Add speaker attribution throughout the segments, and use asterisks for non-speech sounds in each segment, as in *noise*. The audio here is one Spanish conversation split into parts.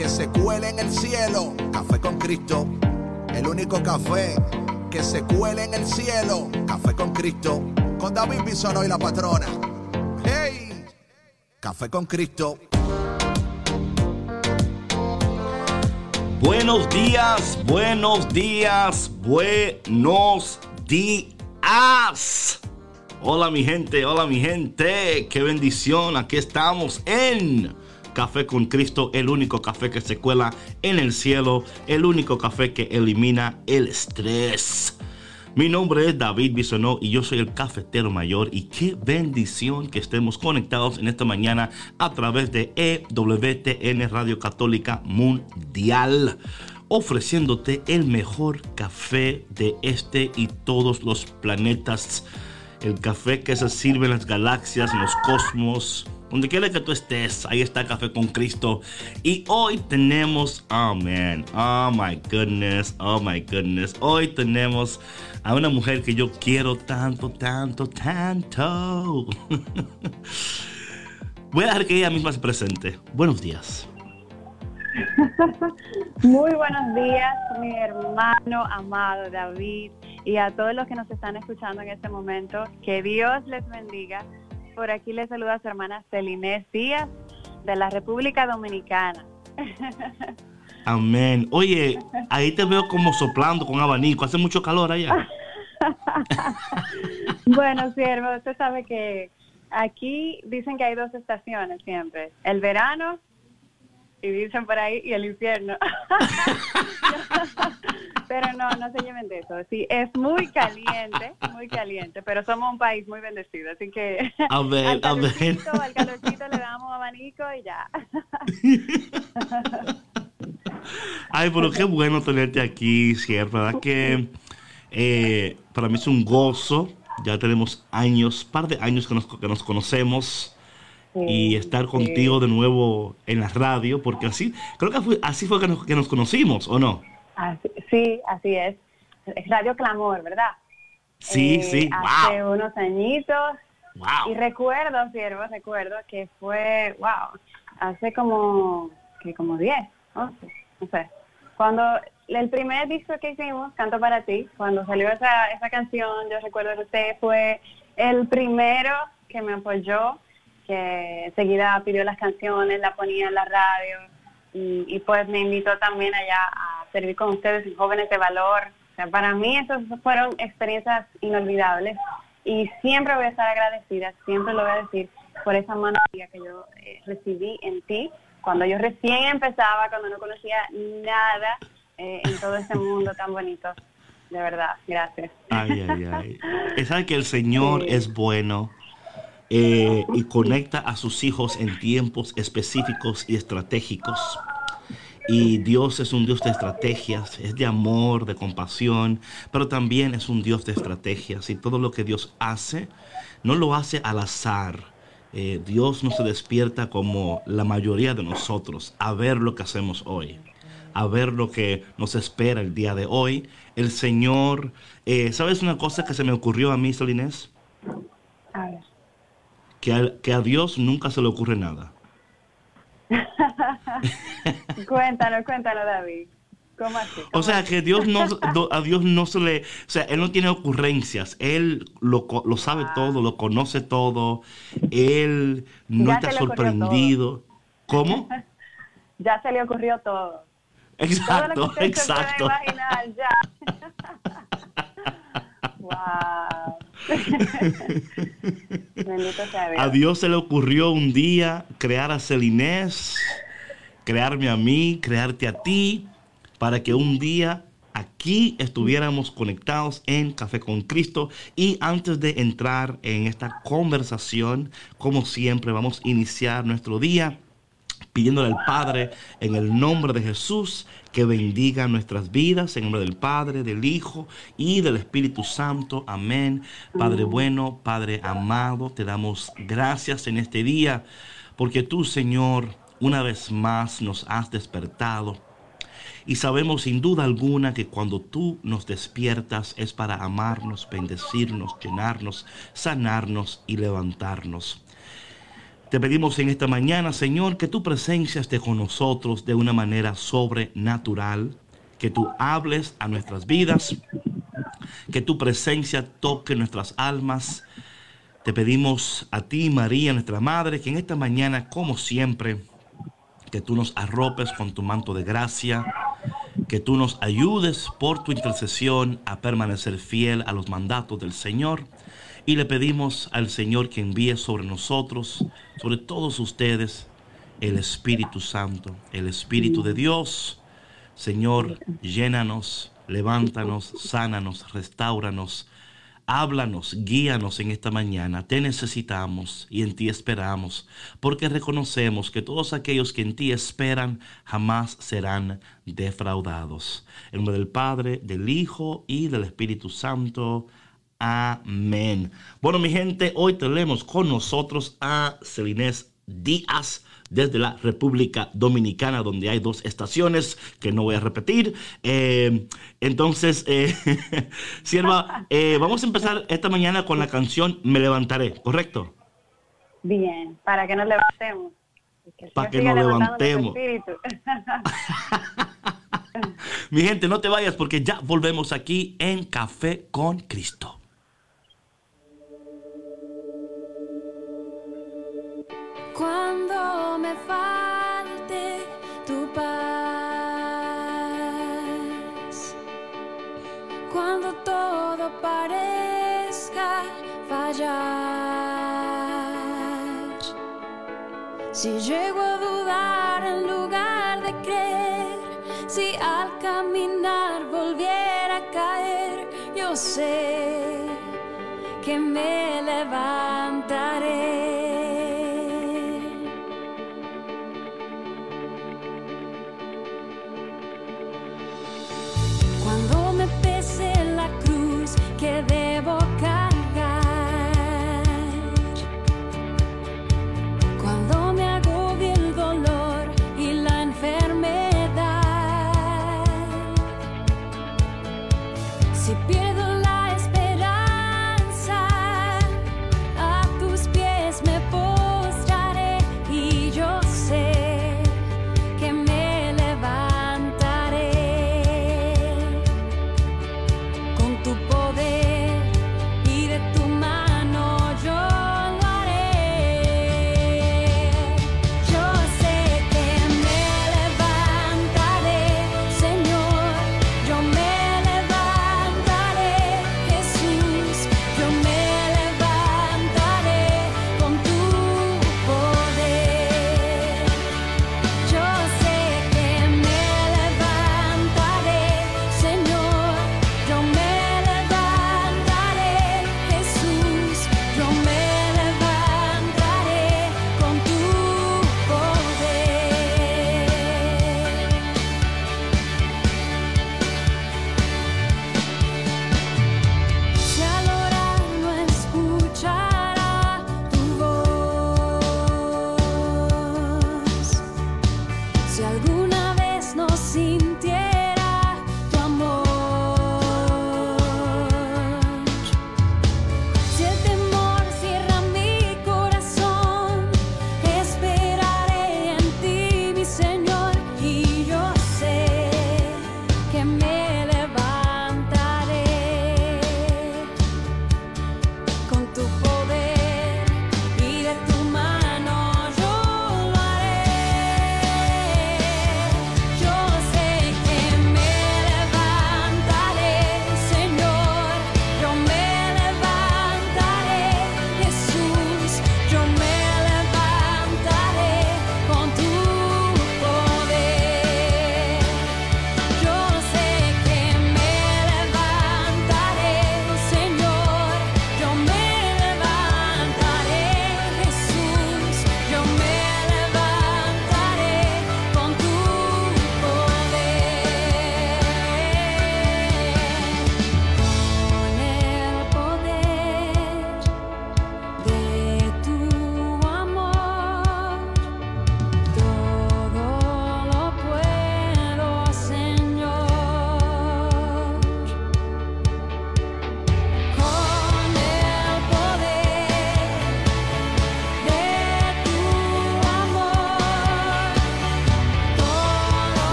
Speaker 1: que se cuele en el cielo. Café con Cristo. El único café que se cuele en el cielo. Café con Cristo. Con David Bisono y la patrona. ¡Hey! Café con Cristo.
Speaker 2: Buenos días, buenos días, buenos días. Hola mi gente, hola mi gente. Qué bendición. Aquí estamos en Café con Cristo, el único café que se cuela en el cielo, el único café que elimina el estrés. Mi nombre es David Bisonó y yo soy el cafetero mayor y qué bendición que estemos conectados en esta mañana a través de EWTN Radio Católica Mundial ofreciéndote el mejor café de este y todos los planetas. El café que se sirve en las galaxias, en los cosmos, donde quiera que tú estés, ahí está Café con Cristo. Y hoy tenemos, oh man, oh my goodness, oh my goodness. Hoy tenemos a una mujer que yo quiero tanto, tanto, tanto. *laughs* Voy a dejar que ella misma se presente. Buenos días.
Speaker 3: Muy buenos días, mi hermano amado David, y a todos los que nos están escuchando en este momento. Que Dios les bendiga por aquí le saluda a su hermana Celinés Díaz de la República Dominicana.
Speaker 2: Amén. Oye, ahí te veo como soplando con abanico. Hace mucho calor allá. *laughs*
Speaker 3: bueno, siervo, usted sabe que aquí dicen que hay dos estaciones siempre. El verano y dicen por ahí y el infierno. *laughs* pero no, no se lleven de eso. Sí, es muy caliente, muy caliente, pero somos un país muy bendecido, así que *laughs*
Speaker 2: a ver, al,
Speaker 3: calorcito, al calorcito le damos abanico y ya. *laughs*
Speaker 2: Ay, pero qué bueno tenerte aquí, cierto, ¿verdad? Que eh, para mí es un gozo. Ya tenemos años, par de años que nos, que nos conocemos y estar contigo de nuevo en la radio, porque así, creo que fue, así fue que nos, que nos conocimos, ¿o no?
Speaker 3: Sí, así es. Es Radio Clamor, ¿verdad?
Speaker 2: Sí, eh, sí,
Speaker 3: Hace unos añitos. Y recuerdo, siervo, recuerdo que fue, wow, hace como, que como 10, 11, no sé. Cuando el primer disco que hicimos, Canto para ti, cuando salió esa, esa canción, yo recuerdo que usted fue el primero que me apoyó, que enseguida pidió las canciones, la ponía en la radio y, pues me invitó también allá a servir con ustedes jóvenes de valor. O sea, para mí esas fueron experiencias inolvidables y siempre voy a estar agradecida, siempre lo voy a decir, por esa mano que yo eh, recibí en ti cuando yo recién empezaba, cuando no conocía nada eh, en todo este mundo tan bonito. De verdad, gracias.
Speaker 2: Ay, ay, ay. *laughs* Es que el Señor es bueno eh, y conecta a sus hijos en tiempos específicos y estratégicos. Y Dios es un Dios de estrategias, es de amor, de compasión, pero también es un Dios de estrategias. Y todo lo que Dios hace, no lo hace al azar. Eh, Dios no se despierta como la mayoría de nosotros a ver lo que hacemos hoy, a ver lo que nos espera el día de hoy. El Señor, eh, ¿sabes una cosa que se me ocurrió a mí, Solinés? A ver que a, que a Dios nunca se le ocurre nada. *laughs*
Speaker 3: cuéntanos, cuéntanos, David. ¿Cómo así?
Speaker 2: o sea, que Dios no, a Dios no se le... O sea, Él no tiene ocurrencias. Él lo, lo sabe ah. todo, lo conoce todo. Él no está sorprendido. ¿Cómo? *laughs*
Speaker 3: ya se le ocurrió todo.
Speaker 2: Exacto, todo lo que exacto.
Speaker 3: Se imaginar, ya. *laughs* wow. *laughs*
Speaker 2: A Dios se le ocurrió un día crear a Celinés, crearme a mí, crearte a ti, para que un día aquí estuviéramos conectados en Café con Cristo. Y antes de entrar en esta conversación, como siempre, vamos a iniciar nuestro día pidiéndole al Padre en el nombre de Jesús que bendiga nuestras vidas, en nombre del Padre, del Hijo y del Espíritu Santo. Amén. Padre bueno, Padre amado, te damos gracias en este día, porque tú, Señor, una vez más nos has despertado. Y sabemos sin duda alguna que cuando tú nos despiertas es para amarnos, bendecirnos, llenarnos, sanarnos y levantarnos. Te pedimos en esta mañana, Señor, que tu presencia esté con nosotros de una manera sobrenatural, que tú hables a nuestras vidas, que tu presencia toque nuestras almas. Te pedimos a ti, María, nuestra Madre, que en esta mañana, como siempre, que tú nos arropes con tu manto de gracia, que tú nos ayudes por tu intercesión a permanecer fiel a los mandatos del Señor y le pedimos al Señor que envíe sobre nosotros, sobre todos ustedes, el Espíritu Santo, el Espíritu de Dios. Señor, llénanos, levántanos, sánanos, restauranos. Háblanos, guíanos en esta mañana. Te necesitamos y en ti esperamos, porque reconocemos que todos aquellos que en ti esperan jamás serán defraudados. En nombre del Padre, del Hijo y del Espíritu Santo. Amén. Bueno, mi gente, hoy tenemos con nosotros a Celinés Díaz desde la República Dominicana, donde hay dos estaciones que no voy a repetir. Eh, entonces, eh, *laughs* sierva, eh, vamos a empezar esta mañana con la canción Me levantaré, ¿correcto?
Speaker 3: Bien, para que nos levantemos.
Speaker 2: Para que nos levantemos. *laughs* Mi gente, no te vayas porque ya volvemos aquí en Café con Cristo.
Speaker 4: Cuando me falte tu paz, cuando todo parezca fallar. Si llego a dudar en lugar de creer, si al caminar volviera a caer, yo sé que me levantaré.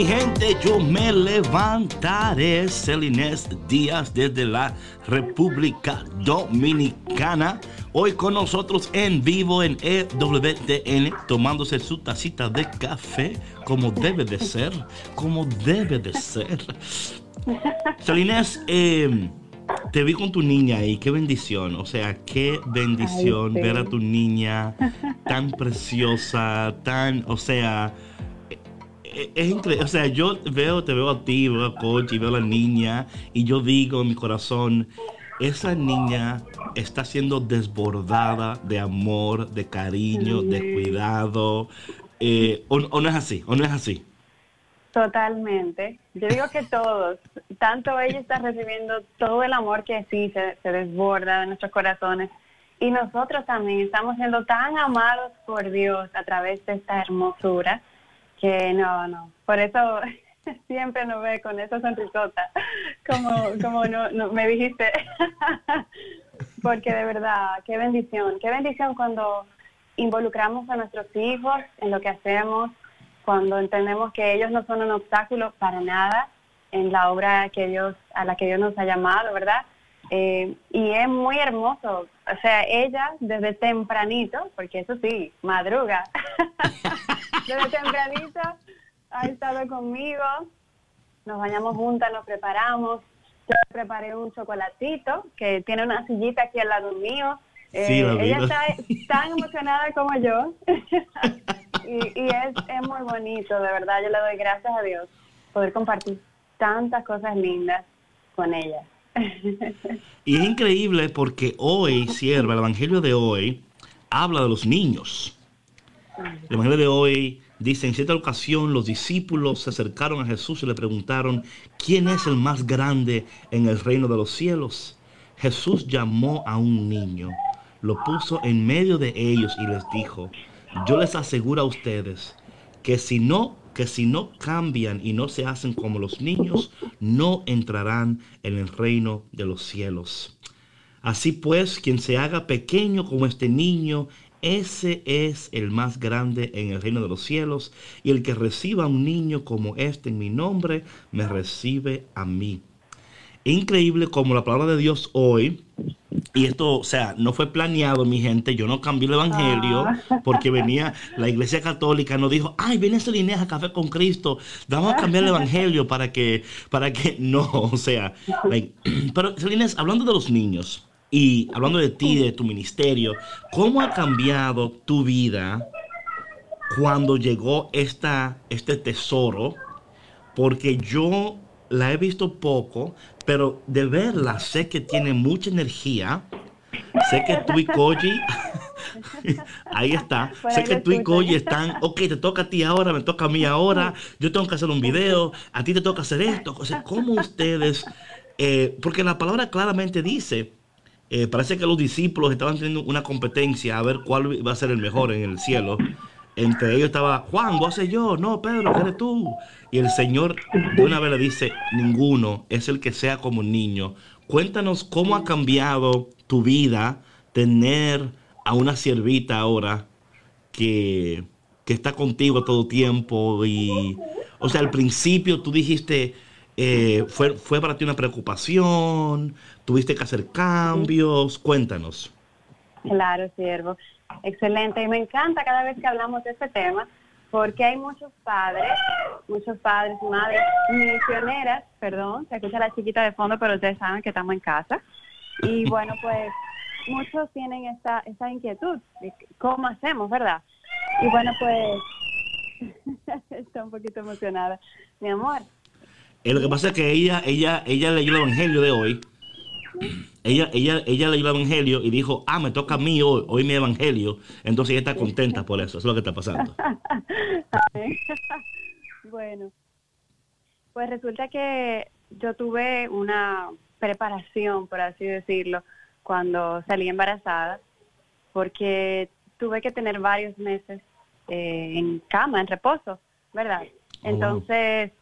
Speaker 2: Mi gente, yo me levantaré. Celinés Díaz desde la República Dominicana. Hoy con nosotros en vivo en EWTN, tomándose su tacita de café como debe de ser, como debe de ser. Celinés, eh, te vi con tu niña ahí, qué bendición, o sea, qué bendición ver a tu niña tan preciosa, tan, o sea, es increíble, o sea, yo veo, te veo a ti, veo a Coach y veo a la niña y yo digo en mi corazón, esa niña está siendo desbordada de amor, de cariño, de cuidado, eh, o no es así, o no es así.
Speaker 3: Totalmente. Yo digo que todos, tanto ella está recibiendo todo el amor que sí se, desborda de nuestros corazones y nosotros también estamos siendo tan amados por Dios a través de esta hermosura que no, no. Por eso *laughs* siempre nos ve con esa sonrisota, como, como no, me dijiste. *laughs* Porque de verdad, qué bendición, qué bendición cuando involucramos a nuestros hijos en lo que hacemos, cuando entendemos que ellos no son un obstáculo para nada en la obra que Dios, a la que Dios nos ha llamado, ¿verdad? Eh, y es muy hermoso, o sea, ella desde tempranito, porque eso sí, madruga, *laughs* desde tempranito ha estado conmigo, nos bañamos juntas, nos preparamos, yo preparé un chocolatito que tiene una sillita aquí al lado mío, eh, ella está tan emocionada como yo. *laughs* y, es, es, muy bonito, de verdad. Yo le doy gracias a Dios poder compartir tantas cosas lindas con ella. *laughs*
Speaker 2: y es increíble porque hoy, sierva, el Evangelio de hoy habla de los niños. El Evangelio de hoy dice, en cierta ocasión los discípulos se acercaron a Jesús y le preguntaron, ¿quién es el más grande en el reino de los cielos? Jesús llamó a un niño lo puso en medio de ellos y les dijo, yo les aseguro a ustedes que si no que si no cambian y no se hacen como los niños, no entrarán en el reino de los cielos. Así pues, quien se haga pequeño como este niño, ese es el más grande en el reino de los cielos, y el que reciba a un niño como este en mi nombre, me recibe a mí. Increíble como la palabra de Dios hoy y esto, o sea, no fue planeado, mi gente. Yo no cambié el evangelio ah. *laughs* porque venía la iglesia católica, nos dijo, ay, viene Celinés a Café con Cristo, vamos a cambiar el evangelio para que, para que, *laughs* no, o sea, *clears throat* pero Celinés, hablando de los niños y hablando de ti, de tu ministerio, ¿cómo ha cambiado tu vida cuando llegó esta, este tesoro? Porque yo la he visto poco, pero de verla sé que tiene mucha energía. Sé que tú y Koji, *laughs* ahí está, sé que tú y Koji están, ok, te toca a ti ahora, me toca a mí ahora, yo tengo que hacer un video, a ti te toca hacer esto. O sea, ¿cómo ustedes, eh, porque la palabra claramente dice, eh, parece que los discípulos estaban teniendo una competencia a ver cuál va a ser el mejor en el cielo. Entre ellos estaba Juan, vos haces yo, no, Pedro, ¿qué eres tú? Y el Señor de una vez le dice, ninguno es el que sea como un niño. Cuéntanos cómo ha cambiado tu vida tener a una siervita ahora que, que está contigo todo tiempo. Y, o sea, al principio tú dijiste, eh, fue, fue para ti una preocupación, tuviste que hacer cambios. Cuéntanos.
Speaker 3: Claro, siervo. Excelente. Y me encanta cada vez que hablamos de este tema porque hay muchos padres, muchos padres madres misioneras, perdón, se escucha la chiquita de fondo, pero ustedes saben que estamos en casa. Y bueno, pues muchos tienen esta, esta inquietud de cómo hacemos, ¿verdad? Y bueno, pues *laughs* está un poquito emocionada, mi amor.
Speaker 2: Eh, lo que pasa es que ella, ella, ella leyó el evangelio de hoy ella, ella, ella leyó el evangelio y dijo, ah, me toca a mí hoy, hoy mi evangelio. Entonces ella está contenta por eso. Eso es lo que está pasando. *laughs*
Speaker 3: bueno, pues resulta que yo tuve una preparación, por así decirlo, cuando salí embarazada, porque tuve que tener varios meses eh, en cama, en reposo, ¿verdad? Oh, Entonces,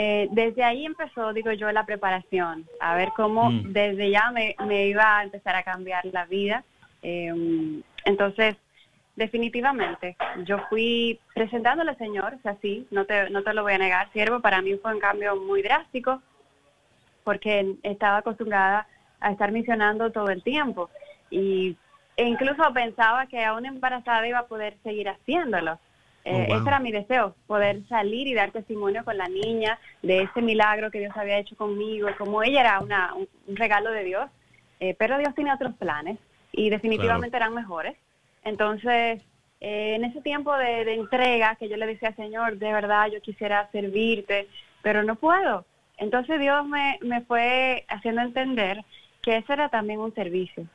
Speaker 3: eh, desde ahí empezó, digo yo, la preparación, a ver cómo mm. desde ya me, iba a empezar a cambiar la vida. Em, entonces, definitivamente, yo fui presentándole al Señor, o sea, sí, no te, no te lo voy a negar, siervo, para mí fue un cambio muy drástico, porque estaba acostumbrada a estar misionando todo el tiempo, y e incluso pensaba que aún embarazada iba a poder seguir haciéndolo. Eh, oh, ese era mi deseo, poder salir y dar testimonio con la niña de ese milagro que Dios había hecho conmigo, como ella era una, un, regalo de Dios, eh, pero Dios tiene otros planes y definitivamente eran mejores. Entonces, eh, en ese tiempo de, entrega que yo le decía, Señor, de verdad yo quisiera servirte, pero no puedo. Entonces Dios me, me fue haciendo entender que ese era también un servicio,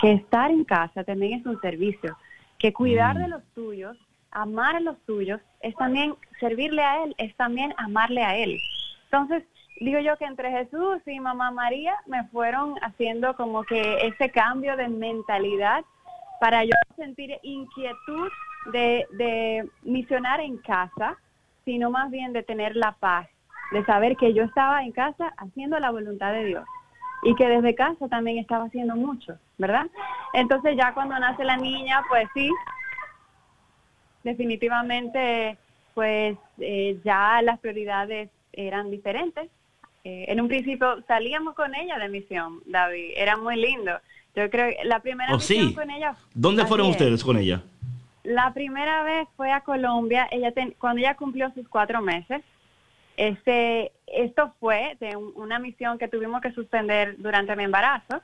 Speaker 3: que estar en casa también es un servicio, que cuidar de mm. los tuyos, amar a los tuyos, es también servirle a Él, es también amarle a Él. Entonces, digo yo que entre Jesús y Mamá María me fueron haciendo como que ese cambio de mentalidad para yo sentir inquietud de, de misionar en casa, sino más bien de tener la paz, de saber que yo estaba en casa haciendo la voluntad de Dios y que desde casa también estaba haciendo mucho, ¿verdad? Entonces ya cuando nace la niña, pues sí, definitivamente, pues eh, ya las prioridades eran diferentes. Eh, en un principio salíamos con ella de misión, David, era muy lindo. Yo creo que la primera
Speaker 2: oh, misión con ella... ¿Dónde fueron ustedes con ella?
Speaker 3: La primera vez fue a Colombia, ella cuando ella cumplió sus cuatro meses. Este, esto fue de una misión que tuvimos que suspender durante mi embarazo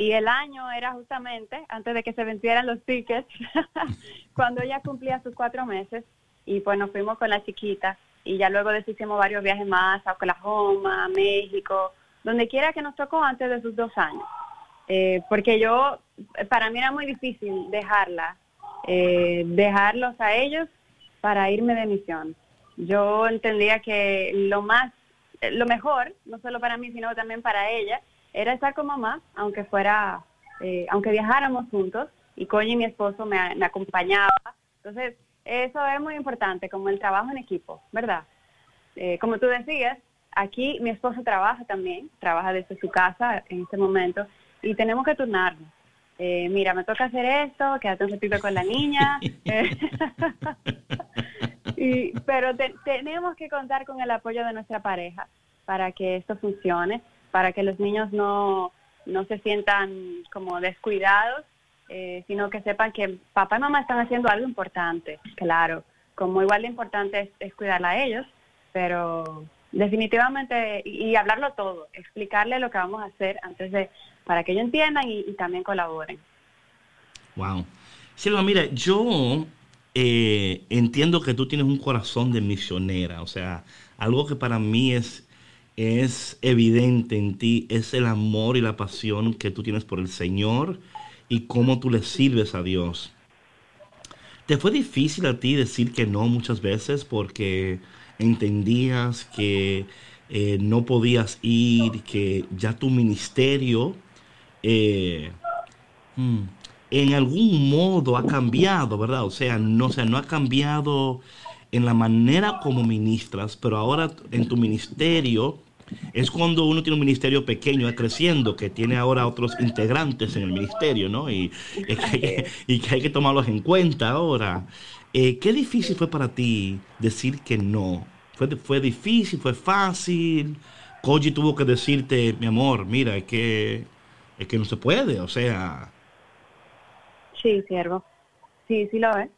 Speaker 3: y el año era justamente antes de que se vencieran los tickets, *laughs* cuando ella cumplía sus cuatro meses y pues nos fuimos con la chiquita y ya luego hicimos varios viajes más a Oklahoma, a México, donde quiera que nos tocó antes de sus dos años. Eh, porque yo, para mí era muy difícil dejarla, eh, dejarlos a ellos para irme de misión. Yo entendía que lo más, lo mejor, no solo para mí, sino también para ella, era estar con mamá, aunque fuera, eh, aunque viajáramos juntos, y Coño y mi esposo me, acompañaba. Entonces, eso es muy importante, como el trabajo en equipo, ¿verdad? Eh, como tú decías, aquí mi esposo trabaja también, trabaja desde su casa en este momento, y tenemos que turnarnos. Eh, mira, me toca hacer esto, quédate un ratito con la niña. *laughs* *laughs* y, pero tenemos que contar con el apoyo de nuestra pareja para que esto funcione para que los niños no, no se sientan como descuidados, eh, sino que sepan que papá y mamá están haciendo algo importante, claro, como igual de importante es, cuidarla a ellos, pero definitivamente, y, hablarlo todo, explicarle lo que vamos a hacer antes de, para que ellos entiendan y, también colaboren.
Speaker 2: Wow. Silva, mira, yo eh, entiendo que tú tienes un corazón de misionera, o sea, algo que para mí es es evidente en ti es el amor y la pasión que tú tienes por el Señor y cómo tú le sirves a Dios. ¿Te fue difícil a ti decir que no muchas veces porque entendías que eh, no podías ir, que ya tu ministerio eh, hmm, en algún modo ha cambiado, ¿verdad? O sea, no, o sea, no ha cambiado en la manera como ministras, pero ahora en tu ministerio es cuando uno tiene un ministerio pequeño, creciendo, que tiene ahora otros integrantes en el ministerio, ¿no? Y, *laughs* y, que, hay que tomarlos en cuenta ahora. Eh, ¿Qué difícil fue para ti decir que no? ¿Fue, fue difícil? ¿Fue fácil? Koji tuvo que decirte, mi amor, mira, es que, es que no se puede, o sea...
Speaker 3: Sí, siervo. Sí, sí lo es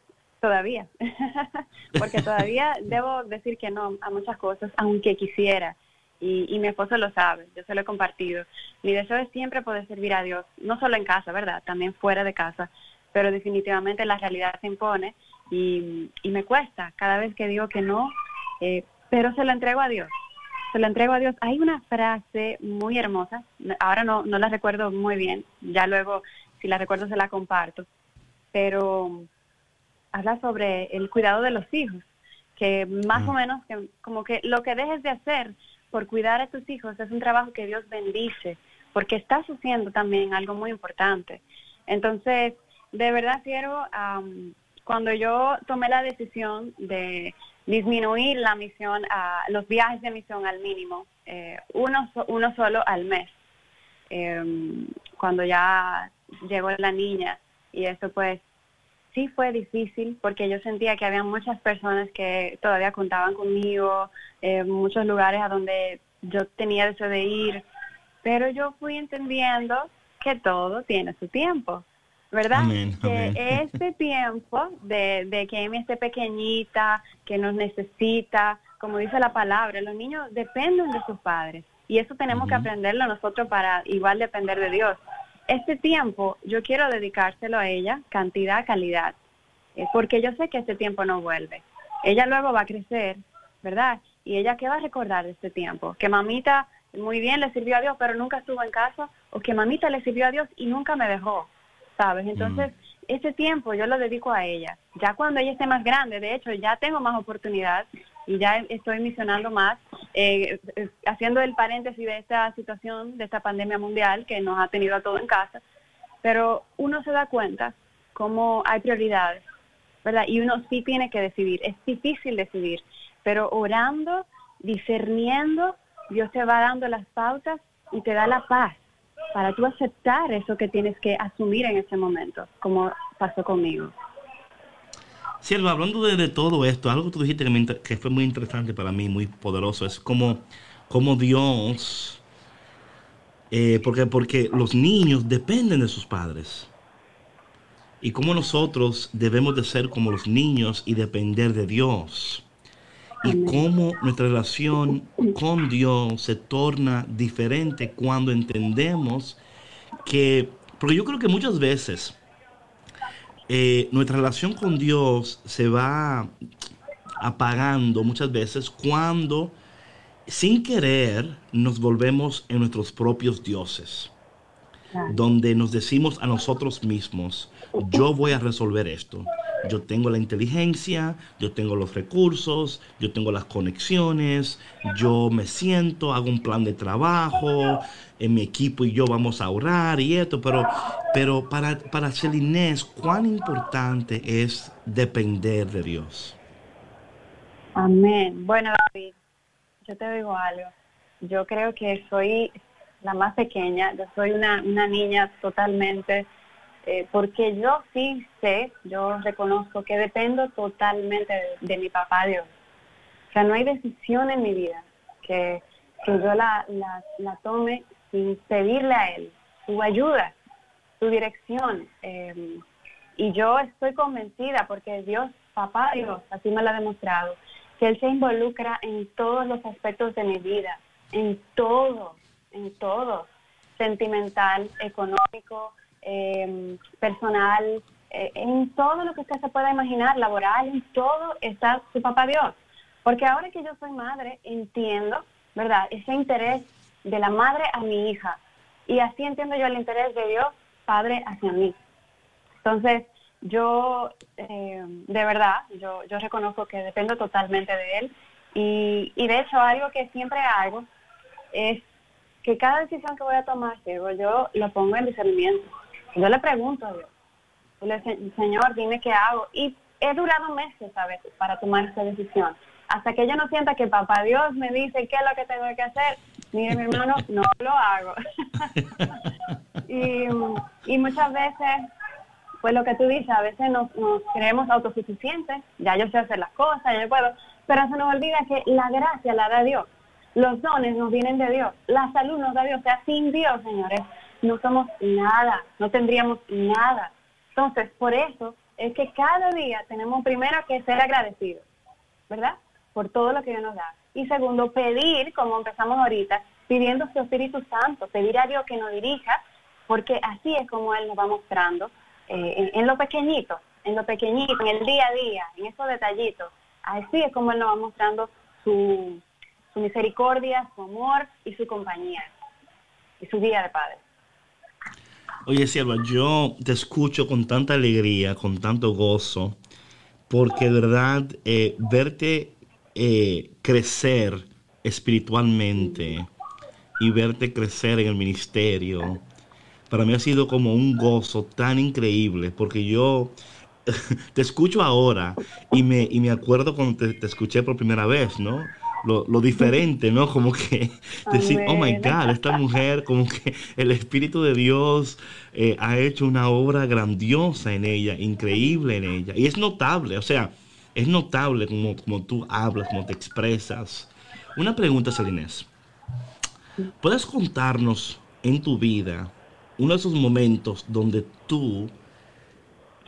Speaker 3: todavía, *laughs* porque todavía *laughs* debo decir que no a muchas cosas, aunque quisiera y, mi esposo lo sabe, yo se lo he compartido. Mi deseo es siempre poder servir a Dios, no solo en casa, ¿verdad? También fuera de casa, pero definitivamente la realidad se impone y, me cuesta cada vez que digo que no, eh, pero se lo entrego a Dios, se lo entrego a Dios. Hay una frase muy hermosa, ahora no, no la recuerdo muy bien, ya luego si la recuerdo se la comparto, pero habla sobre el cuidado de los hijos, que más o menos que, como que lo que dejes de hacer por cuidar a tus hijos es un trabajo que Dios bendice, porque estás haciendo también algo muy importante. Entonces, de verdad quiero, cuando yo tomé la decisión de disminuir la misión, a los viajes de misión al mínimo, eh, uno, uno solo al mes, em, cuando ya llegó la niña, y eso pues sí fue difícil porque yo sentía que había muchas personas que todavía contaban conmigo, eh, muchos lugares a donde yo tenía deseo de ir, pero yo fui entendiendo que todo tiene su tiempo, ¿verdad? que *laughs* este tiempo de, de que Amy esté pequeñita, que nos necesita, como dice la palabra, los niños dependen de sus padres y eso tenemos que aprenderlo nosotros para igual depender de Dios. Este tiempo yo quiero dedicárselo a ella, cantidad, calidad, eh, porque yo sé que este tiempo no vuelve. Ella luego va a crecer, ¿verdad? Y ella qué va a recordar de este tiempo? Que mamita muy bien le sirvió a Dios, pero nunca estuvo en casa, o que mamita le sirvió a Dios y nunca me dejó, ¿sabes? Entonces, ese tiempo yo lo dedico a ella. Ya cuando ella esté más grande, de hecho, ya tengo más oportunidad y ya estoy misionando más, eh, eh, haciendo el paréntesis de esta situación, de esta pandemia mundial que nos ha tenido a todos en casa, pero uno se da cuenta cómo hay prioridades, ¿verdad? Y uno sí tiene que decidir, es difícil decidir, pero orando, discerniendo, Dios te va dando las pautas y te da la paz para tú aceptar eso que tienes que asumir en ese momento, como pasó conmigo.
Speaker 2: Sierva, hablando de, todo esto, algo que tú dijiste que, fue muy interesante para mí, muy poderoso, es como, como Dios, eh, porque, porque los niños dependen de sus padres. Y como nosotros debemos de ser como los niños y depender de Dios. Y cómo nuestra relación con Dios se torna diferente cuando entendemos que, porque yo creo que muchas veces eh, nuestra relación con Dios se va apagando muchas veces cuando sin querer nos volvemos en nuestros propios dioses, donde nos decimos a nosotros mismos, yo voy a resolver esto. Yo tengo la inteligencia, yo tengo los recursos, yo tengo las conexiones, yo me siento, hago un plan de trabajo, en mi equipo y yo vamos a ahorrar y esto, pero, pero para, para ¿cuán importante es depender de Dios?
Speaker 3: Amén. Bueno, David, yo te digo algo. Yo creo que soy la más pequeña, yo soy una, una niña totalmente eh, porque yo sí sé, yo reconozco que dependo totalmente de, mi papá Dios. O sea, no hay decisión en mi vida que, yo la, tome sin pedirle a Él su ayuda, su dirección. Em, y yo estoy convencida porque Dios, papá Dios, así me lo ha demostrado, que Él se involucra en todos los aspectos de mi vida, en todo, en todo, sentimental, económico, eh, personal, eh, en todo lo que usted se pueda imaginar, laboral, en todo está su papá Dios. Porque ahora que yo soy madre, entiendo, ¿verdad? Ese interés de la madre a mi hija. Y así entiendo yo el interés de Dios, Padre, hacia mí. Entonces, yo, eh, de verdad, yo, yo reconozco que dependo totalmente de Él. Y, y de hecho, algo que siempre hago es que cada decisión que voy a tomar, yo lo pongo en discernimiento. Yo le pregunto a Dios, Señor, dime qué hago. Y he durado meses a veces para tomar esa decisión. Hasta que yo no sienta que papá Dios me dice qué es lo que tengo que hacer, mire mi hermano, *laughs* no lo hago. *laughs* y, muchas veces, pues lo que tú dices, a veces nos, creemos autosuficientes, ya yo sé hacer las cosas, ya yo puedo, pero se nos olvida que la gracia la da Dios. Los dones nos vienen de Dios, la salud nos da Dios, o sea, sin Dios, señores, no somos nada, no tendríamos nada. Entonces, por eso es que cada día tenemos primero que ser agradecidos, ¿verdad? Por todo lo que Dios nos da. Y segundo, pedir, como empezamos ahorita, pidiendo su Espíritu Santo, pedir a Dios que nos dirija, porque así es como Él nos va mostrando eh, en, lo pequeñito, en lo pequeñito, en el día a día, en esos detallitos. Así es como Él nos va mostrando su, su misericordia, su amor y su compañía y su día de Padre.
Speaker 2: Oye, sierva, yo te escucho con tanta alegría, con tanto gozo, porque de verdad eh, verte eh, crecer espiritualmente y verte crecer en el ministerio, para mí ha sido como un gozo tan increíble, porque yo *laughs* te escucho ahora y me, y me acuerdo cuando te, te escuché por primera vez, ¿no? Lo, diferente, ¿no? Como que *laughs* decir, oh my God, esta mujer, como que el Espíritu de Dios eh, ha hecho una obra grandiosa en ella, increíble en ella. Y es notable, o sea, es notable como, como tú hablas, como te expresas. Una pregunta, Salinés. ¿Puedes contarnos en tu vida uno de esos momentos donde tú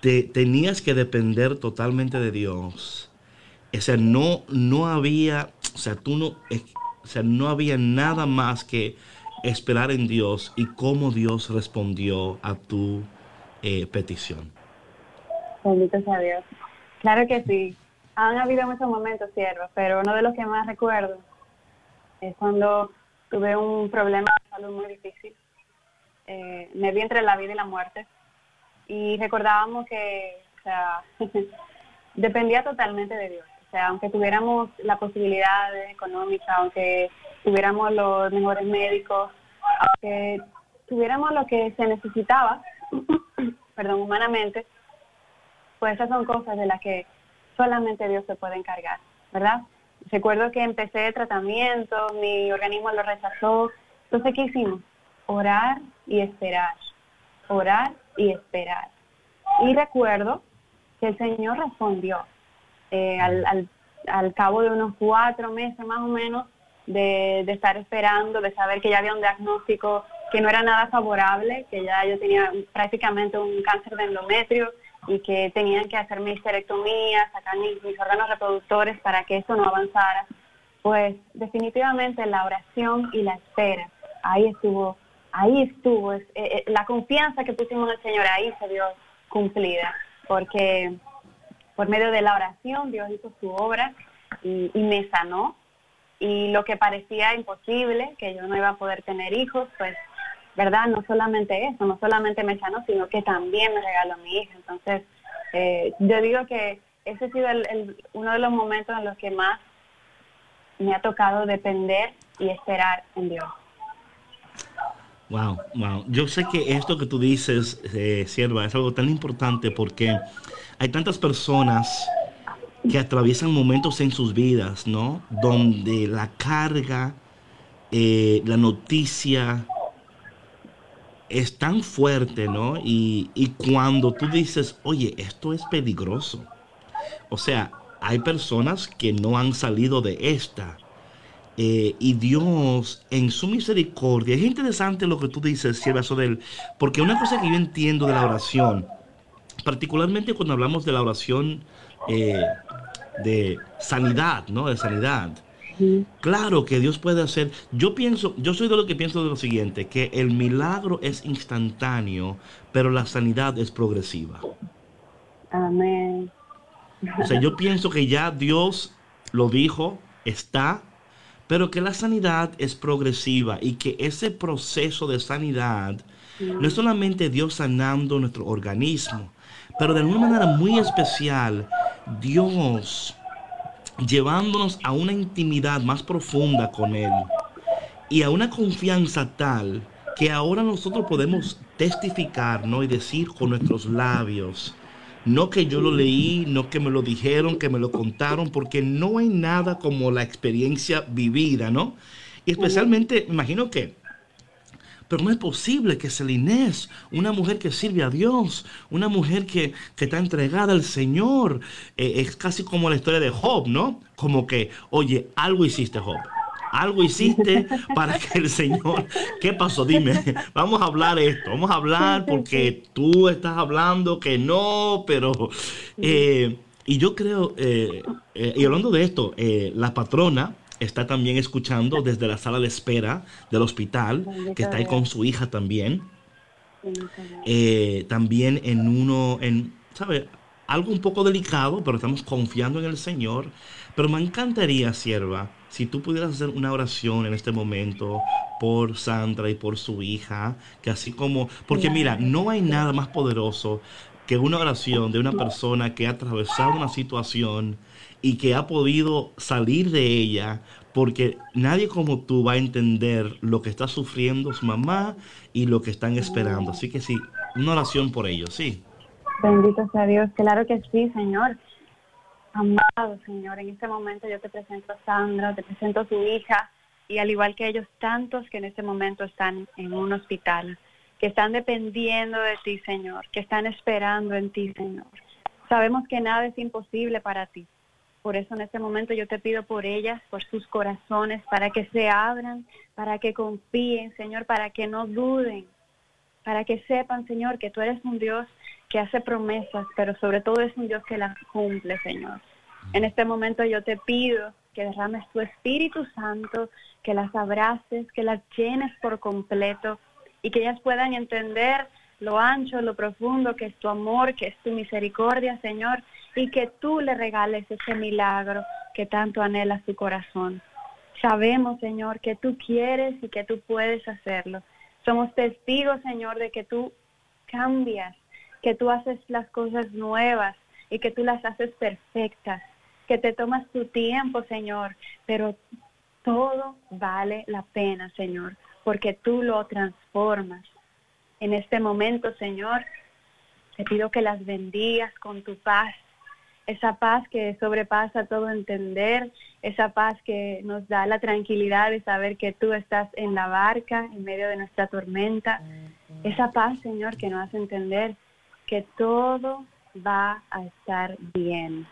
Speaker 2: te, tenías que depender totalmente de Dios? O sea, no, no había, o sea, tú no, o sea, no había nada más que esperar en Dios y cómo Dios respondió a tu eh, petición.
Speaker 3: Bendito sea Dios. Claro que sí. Han habido muchos momentos, cierto, pero uno de los que más recuerdo es cuando tuve un problema de salud muy difícil. Eh, me vi entre la vida y la muerte. Y recordábamos que, o sea, *laughs* dependía totalmente de Dios. Sea, aunque tuviéramos la posibilidad económica, aunque tuviéramos los mejores médicos, aunque tuviéramos lo que se necesitaba, *clears throat* perdón, humanamente, pues esas son cosas de las que solamente Dios se puede encargar, ¿verdad? Recuerdo que empecé tratamiento, mi organismo lo rechazó. Entonces, ¿qué hicimos? Orar y esperar. Orar y esperar. Y recuerdo que el Señor respondió. Eh, al, al, cabo de unos cuatro meses más o menos de, de estar esperando, de saber que ya había un diagnóstico que no era nada favorable, que ya yo tenía prácticamente un cáncer de endometrio, y que tenían que hacerme histerectomía, sacar mis, órganos reproductores para que eso no avanzara, pues definitivamente la oración y la espera, ahí estuvo, ahí estuvo, eh, eh, la confianza que pusimos en el Señor ahí se vio cumplida, porque por medio de la oración Dios hizo su obra y, me sanó, y lo que parecía imposible, que yo no iba a poder tener hijos, pues ¿verdad? No solamente eso, no solamente me sanó, sino que también me regaló mi hija. Entonces, eh, yo digo que ese ha sido uno de los momentos en los que más me ha tocado depender y esperar en Dios.
Speaker 2: Wow, wow. Yo sé que esto que tú dices, eh, sierva, es algo tan importante porque hay tantas personas que atraviesan momentos en sus vidas, ¿no? Donde la carga, eh, la noticia, es tan fuerte, ¿no? Y, cuando tú dices, oye, esto es peligroso. O sea, hay personas que no han salido de esta. Eh, y Dios, en su misericordia, es interesante lo que tú dices, sierva él, porque una cosa que yo entiendo de la oración, particularmente cuando hablamos de la oración eh, de sanidad, ¿no? De sanidad. Claro que Dios puede hacer. Yo pienso, yo soy de lo que pienso de lo siguiente, que el milagro es instantáneo, pero la sanidad es progresiva.
Speaker 3: Amén.
Speaker 2: O sea, yo pienso que ya Dios lo dijo, está, pero que la sanidad es progresiva y que ese proceso de sanidad no es solamente Dios sanando nuestro organismo, pero de una manera muy especial, Dios llevándonos a una intimidad más profunda con Él y a una confianza tal que ahora nosotros podemos testificar ¿no? y decir con nuestros labios, no que yo lo leí, no que me lo dijeron, que me lo contaron, porque no hay nada como la experiencia vivida, ¿no? Y especialmente, imagino que pero no es posible que Celinés, una mujer que sirve a Dios, una mujer que, está entregada al Señor, eh, es casi como la historia de Job, ¿no? Como que, oye, algo hiciste, Job. Algo hiciste para que el Señor... ¿Qué pasó? Dime, vamos a hablar esto, vamos a hablar porque tú estás hablando que no, pero... Eh, y yo creo, eh, y hablando de esto, la patrona, está también escuchando desde la sala de espera del hospital, que está ahí con su hija también. Eh, también en uno, en, ¿sabe? Algo un poco delicado, pero estamos confiando en el Señor. Pero me encantaría, sierva, si tú pudieras hacer una oración en este momento por Sandra y por su hija, que así como, porque mira, no hay nada más poderoso que una oración de una persona que ha atravesado una situación y que ha podido salir de ella porque nadie como tú va a entender lo que está sufriendo su mamá y lo que están esperando. Así que sí, una oración por ellos, sí.
Speaker 3: Bendito sea Dios, claro que sí, Señor. Amado Señor, en este momento yo te presento a Sandra, te presento a su hija y al igual que ellos, tantos que en este momento están en un hospital, que están dependiendo de ti, Señor, que están esperando en ti, Señor. Sabemos que nada es imposible para ti. Por eso en este momento yo te pido por ellas, por sus corazones, para que se abran, para que confíen, Señor, para que no duden, para que sepan, Señor, que tú eres un Dios que hace promesas, pero sobre todo es un Dios que las cumple, Señor. En este momento yo te pido que derrames tu Espíritu Santo, que las abraces, que las llenes por completo y que ellas puedan entender lo ancho, lo profundo que es tu amor, que es tu misericordia, Señor, y que tú le regales ese milagro que tanto anhela su corazón. Sabemos, Señor, que tú quieres y que tú puedes hacerlo. Somos testigos, Señor, de que tú cambias, que tú haces las cosas nuevas y que tú las haces perfectas, que te tomas tu tiempo, Señor, pero todo vale la pena, Señor, porque tú lo transformas. En este momento, Señor, te pido que las bendigas con tu paz, esa paz que sobrepasa todo entender, esa paz que nos da la tranquilidad de saber que tú estás en la barca en medio de nuestra tormenta, esa paz, Señor, que nos hace entender que todo va a estar bien.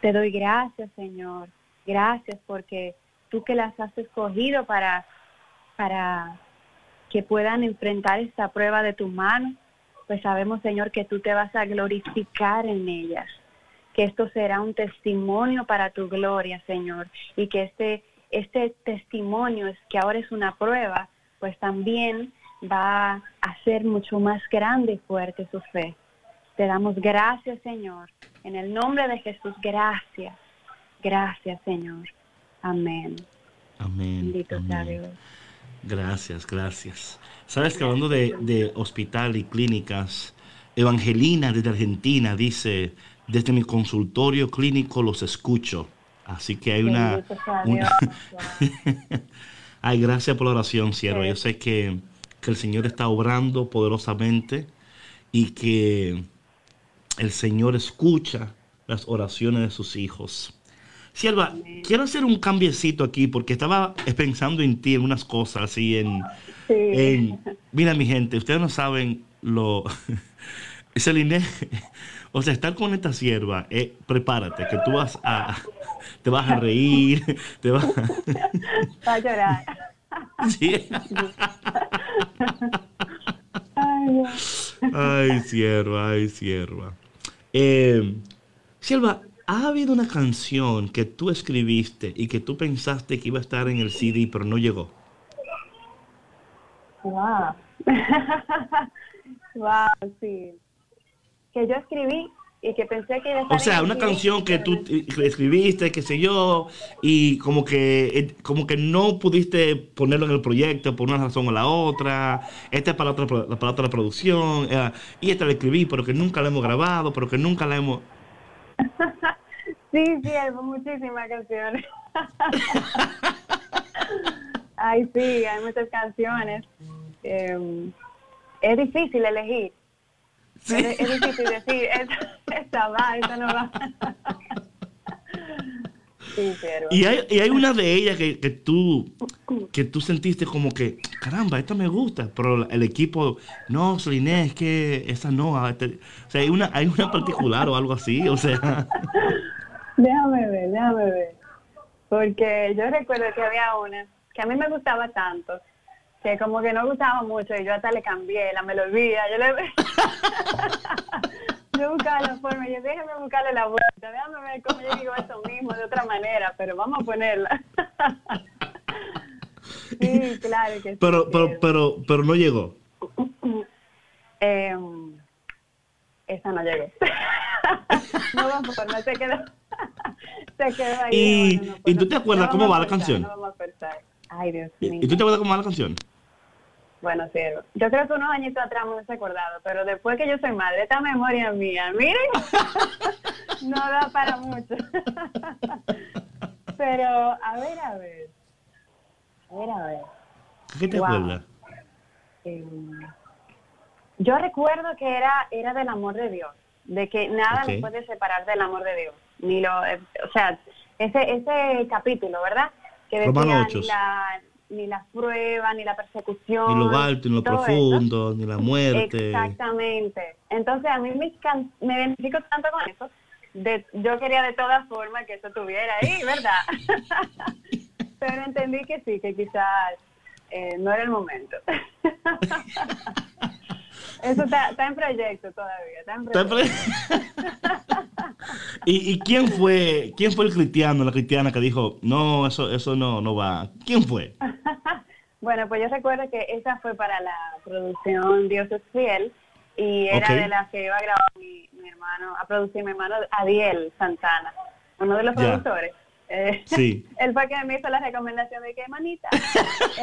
Speaker 3: Te doy gracias, Señor, gracias porque tú que las has escogido para, para que puedan enfrentar esta prueba de tu mano, pues sabemos, Señor, que tú te vas a glorificar en ellas. Que esto será un testimonio para tu gloria, Señor, y que este, este testimonio, es que ahora es una prueba, pues también va a hacer mucho más grande y fuerte su fe. Te damos gracias, Señor. En el nombre de Jesús, gracias. Gracias, Señor. Amén.
Speaker 2: Amén. Bendito sea Dios. Gracias, gracias. Sabes que hablando de, de hospital y clínicas, Evangelina desde Argentina dice, desde mi consultorio clínico los escucho. Así que hay una... *laughs* Ay, gracias por la oración, sierva. Yo sé que, el Señor está obrando poderosamente y que el Señor escucha las oraciones de sus hijos. Sierva, quiero hacer un cambiecito aquí porque estaba pensando en ti en unas cosas así en, en mira mi gente, ustedes no saben lo *laughs* Celine, *laughs* o sea, estar con esta sierva, eh, prepárate, que tú vas a, *laughs* te vas a reír, te vas
Speaker 3: a... llorar. Sí.
Speaker 2: ay, sierva, ay, sierva. Eh, ¿ha habido una canción que tú escribiste y que tú pensaste que iba a estar en el CD, pero no llegó?
Speaker 3: Wow. wow, *laughs* sí que yo escribí y que pensé que...
Speaker 2: O sea, una canción que tú escribiste, qué sé yo, y como que eh, como que no pudiste ponerlo en el proyecto por una razón o la otra, esta es para otra, para otra producción, eh, y esta la escribí, pero que nunca la hemos grabado, pero que nunca la hemos... *laughs*
Speaker 3: sí, sí, hay muchísimas canciones. *laughs* Ay, sí, hay muchas canciones. Em, es difícil elegir es, difícil decir, esta, va, esta no va. Sí, pero...
Speaker 2: Y hay, y hay una de ellas que, que, tú que tú sentiste como que, caramba, esta me gusta, pero el equipo, no, Soline, es que esa no. Este", o sea, hay una, hay una particular o algo así, o sea.
Speaker 3: Déjame ver, déjame ver. Porque yo recuerdo que había una que a mí me gustaba tanto que como que no gustaba mucho y yo hasta le cambié la melodía. Yo le *laughs* yo buscaba la forma, yo déjame buscarle la vuelta, déjame ver cómo yo digo eso mismo de otra manera, pero vamos a ponerla. *laughs* sí, claro que sí.
Speaker 2: Pero, pero, pero, pero no llegó.
Speaker 3: Eh, esa no llegó. *laughs* no vamos a no se quedó. se quedó ahí.
Speaker 2: ¿Y, ¿y tú te acuerdas cómo va la canción?
Speaker 3: Ay, Dios mío. ¿Y
Speaker 2: tú te acuerdas cómo va la canción?
Speaker 3: Bueno, sí, yo creo que unos añitos atrás me hubiese acordado, pero después que yo soy madre, esta memoria mía, miren, *laughs* no da para mucho. pero, a ver, a ver. A ver, a ver.
Speaker 2: ¿Qué te acuerdas?
Speaker 3: Em, yo recuerdo que era, era del amor de Dios, de que nada nos puede separar del amor de Dios. ni lo, eh, o sea, ese, ese capítulo, ¿verdad?
Speaker 2: Que decía ni
Speaker 3: la, ni la prueba, ni la persecución.
Speaker 2: Ni lo alto, ni lo profundo, ni la muerte.
Speaker 3: Exactamente. Entonces a mí me, me identifico tanto con eso. De, yo quería de todas formas que eso estuviera ahí, ¿verdad? *laughs* Pero entendí que sí, que quizás eh, no era el momento. *laughs* Eso está, en proyecto todavía. Está en proyecto. *laughs*
Speaker 2: ¿Y, quién fue quién fue el cristiano, la cristiana que dijo, no, eso eso no, no va? ¿Quién fue? *laughs*
Speaker 3: bueno, pues yo recuerdo que esa fue para la producción Dios es fiel y era de las que iba a grabar mi, hermano, a producir mi hermano Adiel Santana, uno de los productores. Eh, sí. *laughs* él fue que me hizo la recomendación de que, manita,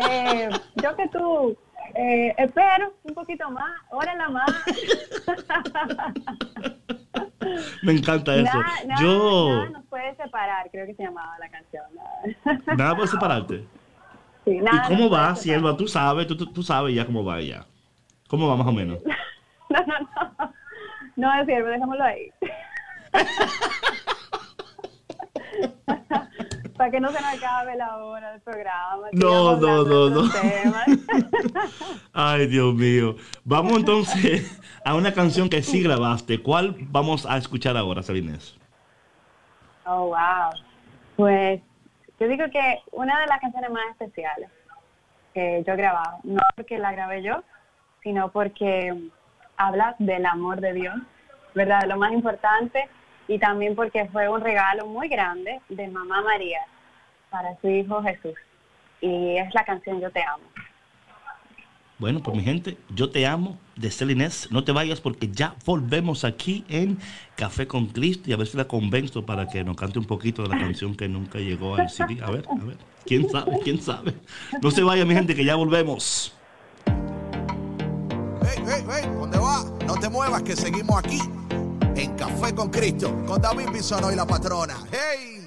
Speaker 3: eh, yo que tú eh, espero un poquito más, órala más. *laughs*
Speaker 2: Me encanta eso.
Speaker 3: Yo... Nada nos puede separar, creo que se llamaba la canción. *laughs*
Speaker 2: Nada, puede separarte.
Speaker 3: Sí,
Speaker 2: ¿Y cómo va, Sierva? Tú sabes, tú, tú, sabes ya cómo va ella. ¿Cómo va más o menos? *laughs*
Speaker 3: no, no, no. No, es cierto, dejémoslo ahí. Para que no se nos acabe la hora del programa.
Speaker 2: No, no, no, no. *laughs* Ay, Dios mío. Vamos entonces a una canción que sí grabaste. ¿Cuál vamos a escuchar ahora, Sabines?
Speaker 3: Oh, wow. Pues yo digo que una de las canciones más especiales que yo he grabado, no porque la grabé yo, sino porque habla del amor de Dios, ¿verdad? Lo más importante y también porque fue un regalo muy grande de Mamá María para su hijo Jesús. Y es la canción Yo te amo.
Speaker 2: Bueno, pues mi gente, yo te amo de Celinés. No te vayas porque ya volvemos aquí en Café con Cristo y a ver si la convenzo para que nos cante un poquito de la canción que nunca llegó al CD. A ver, a ver. ¿Quién sabe? ¿Quién sabe? No se vaya, mi gente, que ya volvemos.
Speaker 1: Hey, hey, hey, ¿dónde va? No te muevas, que seguimos aquí en Café con Cristo, con David Bisono y la patrona. ¡Hey!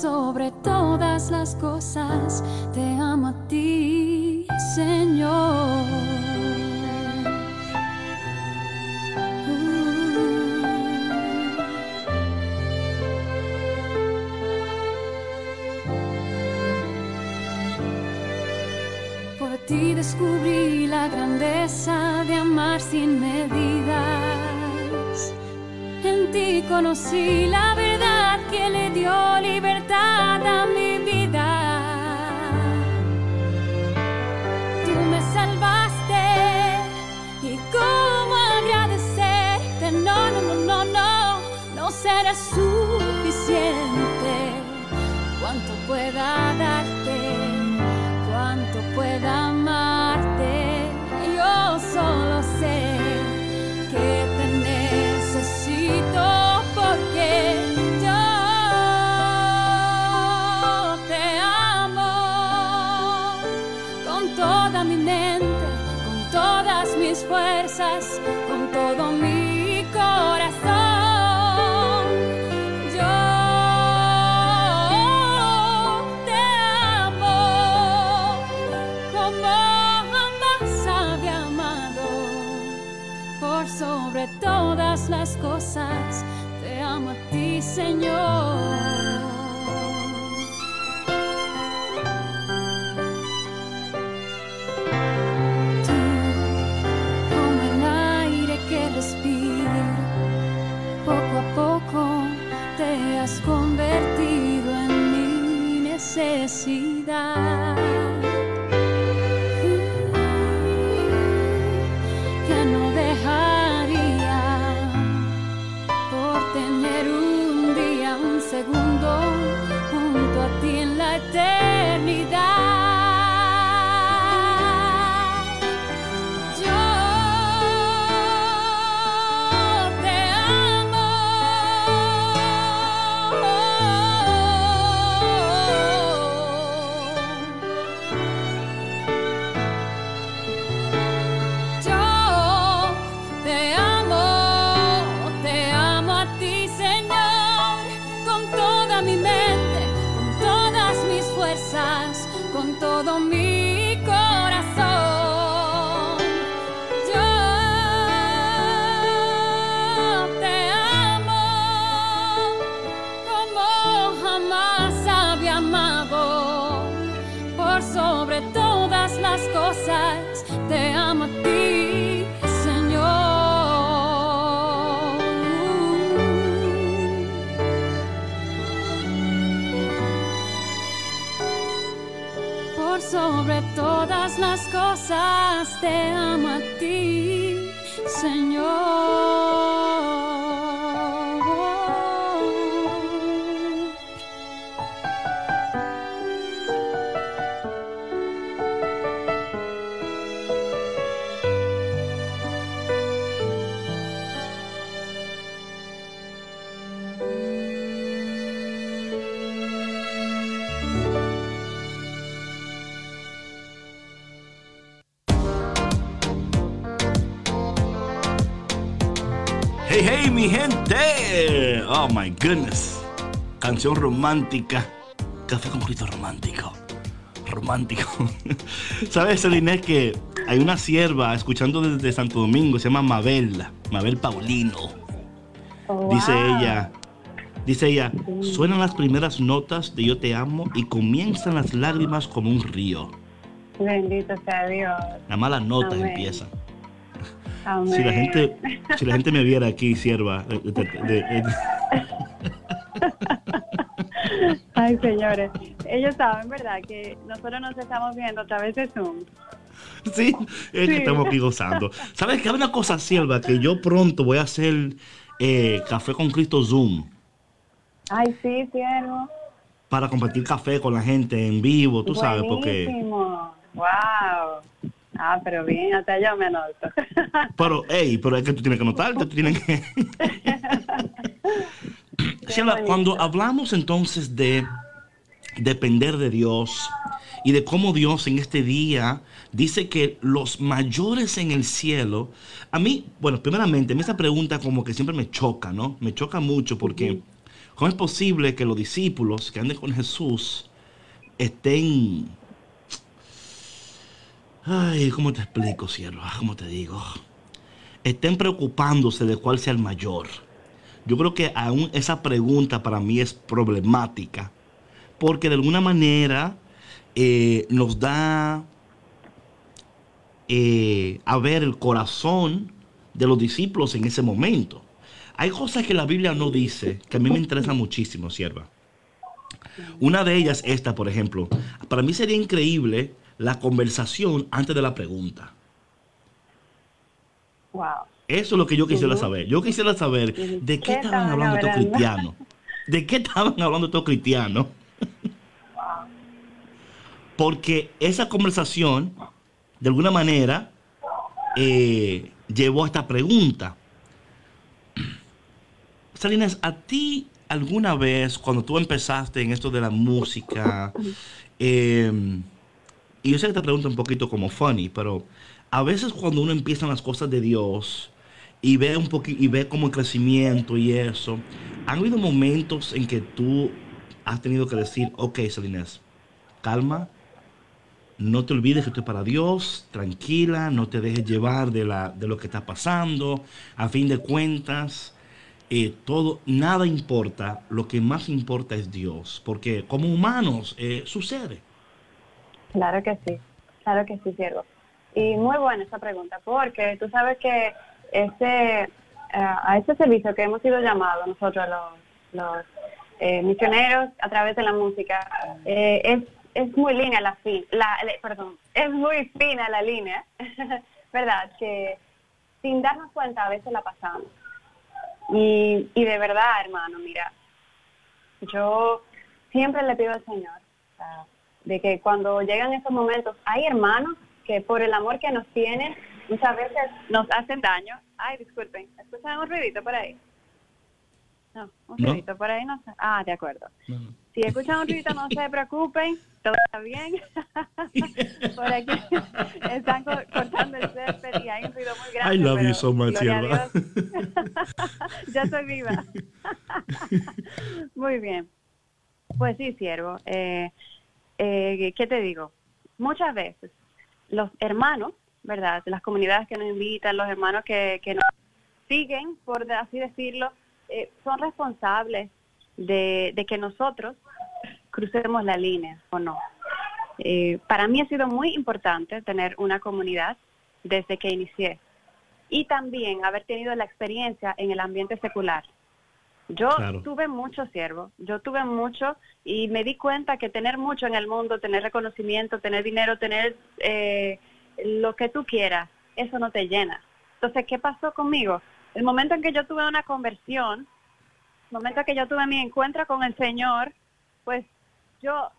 Speaker 4: Sobre todas las cosas, te amo a ti, Señor. Por ti descubrí la grandeza de amar sin medidas. En ti conocí la verdad que le dio libertad a mi vida. Tú me salvaste y cómo agradecerte. No, no, no, no, no, no será suficiente. Cuanto pueda darte, Con todo mi corazón, yo te amo como más sabe, amado, por sobre todas las cosas te amo a ti, Señor.
Speaker 2: Las Te amo a ti, Señor. Gente. Oh my goodness. Canción romántica. Café con Cristo romántico. Romántico. *laughs* ¿Sabes, Celine, que hay una sierva escuchando desde Santo Domingo, se llama Mabel, Mabel Paulino. Oh, dice ella, dice ella, suenan las primeras notas de Yo te amo y comienzan las lágrimas como un río.
Speaker 3: Bendito sea Dios.
Speaker 2: La mala nota empieza. Si la gente, si la gente me viera aquí, sierva. *laughs*
Speaker 3: Ay, señores. Ellos saben, ¿verdad? Que nosotros nos estamos viendo a través de Zoom.
Speaker 2: Sí, es que estamos aquí gozando. ¿Sabes que hay una cosa, sierva? Que yo pronto voy a hacer eh, café con Cristo Zoom.
Speaker 3: Ay, sí, siervo.
Speaker 2: Para compartir café con la gente en vivo, tú sabes, porque.
Speaker 3: ¡Wow! Ah, pero bien, hasta yo me anoto. *laughs*
Speaker 2: Pero, hey, pero es que tú tienes que anotarte, tú tienes que... *laughs* cuando hablamos entonces de depender de Dios y de cómo Dios en este día dice que los mayores en el cielo, a mí, bueno, primeramente, esa pregunta como que siempre me choca, ¿no? Me choca mucho porque ¿cómo es posible que los discípulos que anden con Jesús estén Ay, ¿cómo te explico, cielo? Ah, ¿Cómo te digo? Estén preocupándose de cuál sea el mayor. Yo creo que aún esa pregunta para mí es problemática. Porque de alguna manera eh, nos da eh, a ver el corazón de los discípulos en ese momento. Hay cosas que la Biblia no dice que a mí me interesa muchísimo, sierva. Una de ellas, esta, por ejemplo. Para mí sería increíble la conversación antes de la pregunta.
Speaker 3: Wow.
Speaker 2: Eso es lo que yo quisiera saber. Yo quisiera saber de qué, estaban hablando estos cristianos. ¿De qué estaban hablando estos cristianos? Porque esa conversación, de alguna manera, eh, llevó a esta pregunta. Salinas, ¿a ti alguna vez, cuando tú empezaste en esto de la música, *laughs* eh, y yo sé que te pregunto un poquito como funny, pero a veces cuando uno empieza en las cosas de Dios y ve un poquito y ve como el crecimiento y eso, han habido momentos en que tú has tenido que decir, ok, Salines, calma, no te olvides que esto es para Dios, tranquila, no te dejes llevar de, la, de lo que está pasando. A fin de cuentas, eh, todo, nada importa, lo que más importa es Dios, porque como humanos eh, sucede.
Speaker 3: Claro que sí, claro que sí, siervo. Y muy buena esa pregunta, porque tú sabes que ese, eh, a ese servicio que hemos sido llamados nosotros los, misioneros a través de la música, es, es muy línea la fin, la, perdón, es muy fina la línea, *laughs* ¿verdad? Que sin darnos cuenta a veces la pasamos. Y, y de verdad, hermano, mira, yo siempre le pido al Señor de que cuando llegan esos momentos, hay hermanos que por el amor que nos tienen, muchas veces nos hacen daño. Ay, disculpen, ¿escuchan un ruidito por ahí? No, un ruidito por ahí no Ah, de acuerdo. Si escuchan un ruidito, no se preocupen, todo está bien. *laughs* Por aquí *laughs* están cortando el césped y hay un ruido muy grande. I love you so much, *laughs* Ya estoy viva. muy bien. Pues sí, siervo. Eh, eh, ¿Qué te digo? Muchas veces los hermanos, ¿verdad? Las comunidades que nos invitan, los hermanos que, que nos siguen, por así decirlo, eh, son responsables de, que nosotros crucemos la línea o no. Eh, para mí ha sido muy importante tener una comunidad desde que inicié y también haber tenido la experiencia en el ambiente secular. Yo tuve mucho siervo, yo tuve mucho y me di cuenta que tener mucho en el mundo, tener reconocimiento, tener dinero, tener eh, lo que tú quieras, eso no te llena. Entonces, ¿qué pasó conmigo? El momento en que yo tuve una conversión, el momento en que yo tuve mi encuentro con el Señor, pues yo,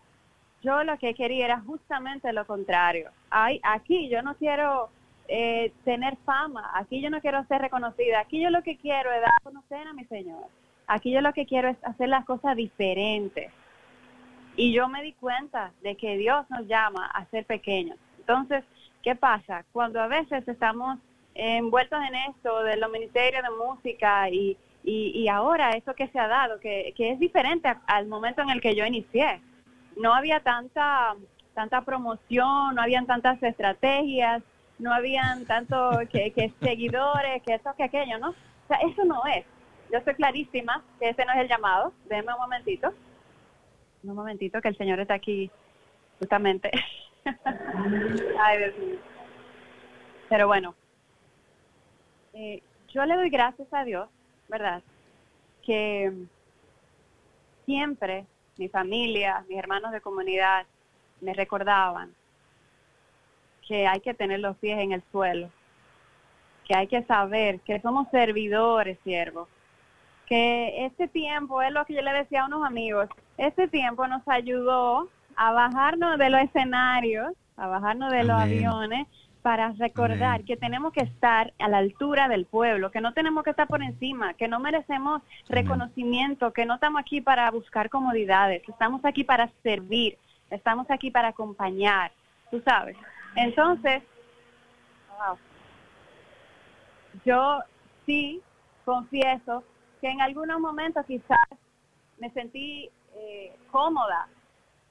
Speaker 3: yo lo que quería era justamente lo contrario. Ay, aquí yo no quiero eh, tener fama, aquí yo no quiero ser reconocida, aquí yo lo que quiero es dar a conocer a mi Señor. Aquí yo lo que quiero es hacer las cosas diferentes. Y yo me di cuenta de que Dios nos llama a ser pequeños. Entonces, ¿qué pasa? Cuando a veces estamos envueltos en esto de los ministerios de música y, y, ahora eso que se ha dado, que, que es diferente al momento en el que yo inicié no había tanta tanta promoción, no habían tantas estrategias, no habían tanto que, seguidores, que eso, que aquello, ¿no? O sea, eso no es. Yo estoy clarísima que ese no es el llamado. Déjeme un momentito. Un momentito que el Señor está aquí justamente. *laughs* Ay, Dios mío. Pero bueno, eh, yo le doy gracias a Dios, ¿verdad? Que siempre mi familia, mis hermanos de comunidad me recordaban que hay que tener los pies en el suelo, que hay que saber que somos servidores, siervos, que este tiempo es lo que yo le decía a unos amigos, este tiempo nos ayudó a bajarnos de los escenarios, a bajarnos de los aviones para recordar que tenemos que estar a la altura del pueblo, que no tenemos que estar por encima, que no merecemos reconocimiento, que no estamos aquí para buscar comodidades, estamos aquí para servir, estamos aquí para acompañar, tú sabes. Entonces, yo sí confieso que en algunos momentos quizás me sentí eh, cómoda,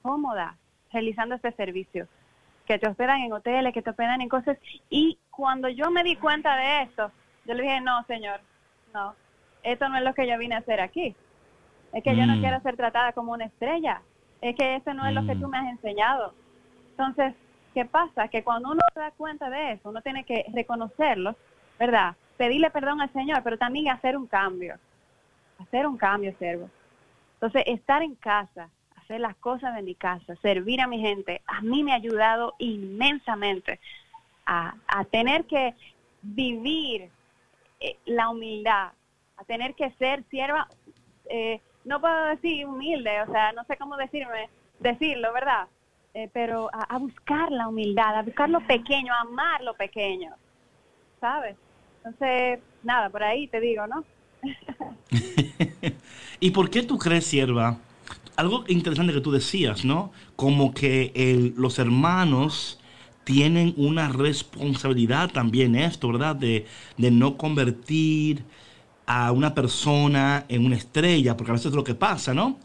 Speaker 3: cómoda realizando este servicio que te hospedan en hoteles, que te hospedan en cosas. Y cuando yo me di cuenta de esto, yo le dije, no, señor, no, esto no es lo que yo vine a hacer aquí. Es que yo no mm. quiero ser tratada como una estrella. Es que eso no es lo que tú mm. me has enseñado. Entonces, ¿qué pasa? Que cuando uno se da cuenta de eso, uno tiene que reconocerlo, ¿verdad? Pedirle perdón al Señor, pero también hacer un cambio. Hacer un cambio, servo. Entonces, estar en casa, hacer las cosas de mi casa, servir a mi gente, a mí me ha ayudado inmensamente a, tener que vivir eh, la humildad, a tener que ser sierva, eh, no puedo decir humilde, o sea, no sé cómo decirme, decirlo, ¿verdad? Eh, pero a, buscar la humildad, a buscar lo pequeño, a amar lo pequeño, ¿sabes? Entonces, nada, por ahí te digo, ¿no? *laughs*
Speaker 2: ¿Y por qué tú crees, sierva, algo interesante que tú decías, ¿no? Como que los hermanos tienen una responsabilidad también esto, ¿verdad? De, no convertir a una persona en una estrella, porque a veces es lo que pasa, ¿no?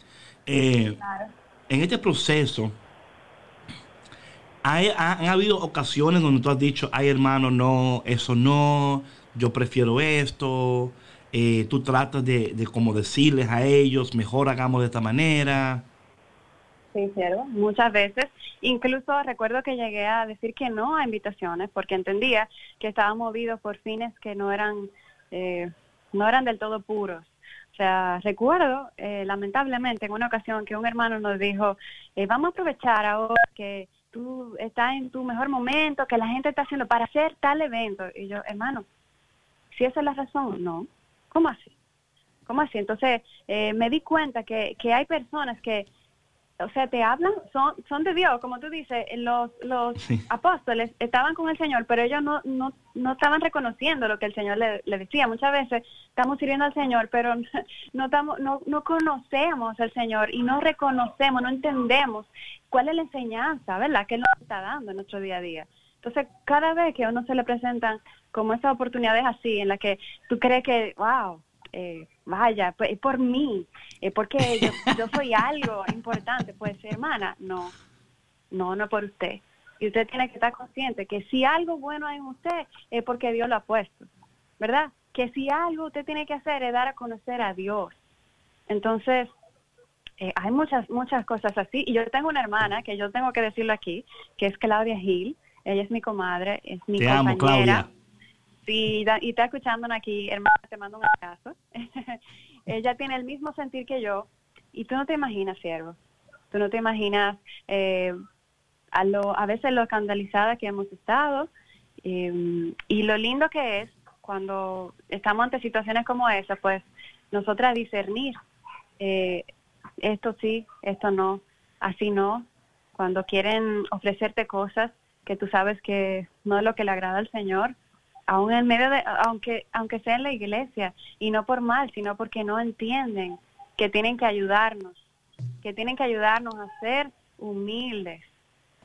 Speaker 2: Eh, en este proceso, han habido ocasiones donde tú has dicho, ay hermano, no, eso no, yo prefiero esto. Eh, tú tratas de, de como decirles a ellos, mejor hagamos de esta manera.
Speaker 3: Sí, cierto, muchas veces. Incluso recuerdo que llegué a decir que no a invitaciones porque entendía que estaba movido por fines que no eran, eh, no eran del todo puros. O sea, recuerdo eh, lamentablemente en una ocasión que un hermano nos dijo, eh, vamos a aprovechar ahora que tú estás en tu mejor momento, que la gente está haciendo para hacer tal evento. Y yo, hermano, si esa es la razón, no. ¿Cómo así? ¿Cómo así? Entonces me di cuenta que, que hay personas que o sea, te hablan, son, son de Dios, como tú dices, los, los apóstoles estaban con el Señor, pero ellos no, no, no estaban reconociendo lo que el Señor le, decía. Muchas veces estamos sirviendo al Señor, pero *laughs* no, estamos, no, no conocemos al Señor y no reconocemos, no entendemos cuál es la enseñanza, ¿verdad? Que Él nos está dando en nuestro día a día. Entonces, cada vez que a uno se le presentan como esas oportunidades así, en las que tú crees que, wow, eh, vaya, pues, es por mí, es porque yo, *laughs* soy algo importante, pues hermana, no, no, no por usted. Y usted tiene que estar consciente que si algo bueno hay en usted es porque Dios lo ha puesto, ¿verdad? Que si algo usted tiene que hacer es dar a conocer a Dios. Entonces, eh, hay muchas, muchas cosas así. Y yo tengo una hermana, que yo tengo que decirlo aquí, que es Claudia Gil. Ella es mi comadre, es mi Te Amo, Claudia. Sí, y está escuchando aquí, hermana, te mando un abrazo. *laughs* Ella tiene el mismo sentir que yo y tú no te imaginas, siervo. Tú no te imaginas eh, a, lo, a veces lo escandalizada que hemos estado eh, y lo lindo que es cuando estamos ante situaciones como esa, pues nosotras discernir eh, esto sí, esto no, así no. Cuando quieren ofrecerte cosas que tú sabes que no es lo que le agrada al Señor, aún en medio de, aunque, aunque sea en la iglesia, y no por mal, sino porque no entienden que tienen que ayudarnos, que tienen que ayudarnos a ser humildes,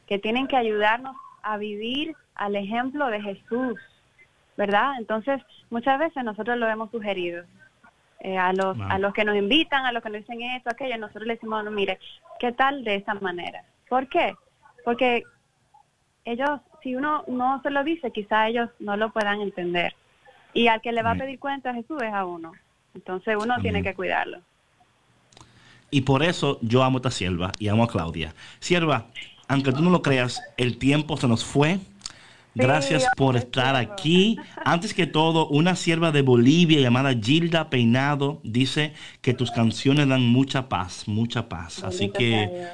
Speaker 3: que tienen que ayudarnos a vivir al ejemplo de Jesús, ¿verdad? Entonces, muchas veces nosotros lo hemos sugerido. Eh, a los a los que nos invitan, a los que nos dicen esto, aquello, nosotros le decimos, no, mire, ¿qué tal de esa manera? ¿Por qué? Porque ellos si uno no se lo dice, quizá ellos no lo puedan entender. Y al que le va a pedir cuenta a Jesús es a uno. Entonces uno tiene que cuidarlo.
Speaker 2: Y por eso yo amo a esta sierva y amo a Claudia. Sierva, aunque tú no lo creas, el tiempo se nos fue. Gracias por estar aquí. Antes que todo, una sierva de Bolivia llamada Gilda Peinado dice que tus canciones dan mucha paz, mucha paz. Así que